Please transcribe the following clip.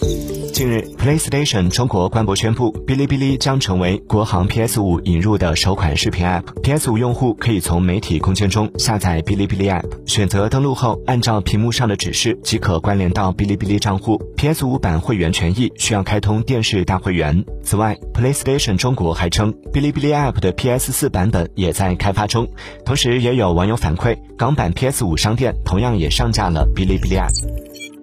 近日，PLAYSTATION 中国官博宣布，哔哩哔哩将成为国行 PS5 引入的首款视频 APP。PS5 用户可以从媒体空间中下载哔哩哔哩 APP，选择登录后按照屏幕上的指示即可关联到哔哩哔哩账户。PS5 版会员权益需要开通电视大会员。此外，PLAYSTATION 中国还称，哔哩哔哩 APP 的 PS4 版本也在开发中。同时也有网友反馈，港版 PS5 商店同样也上架了哔哩哔哩 APP。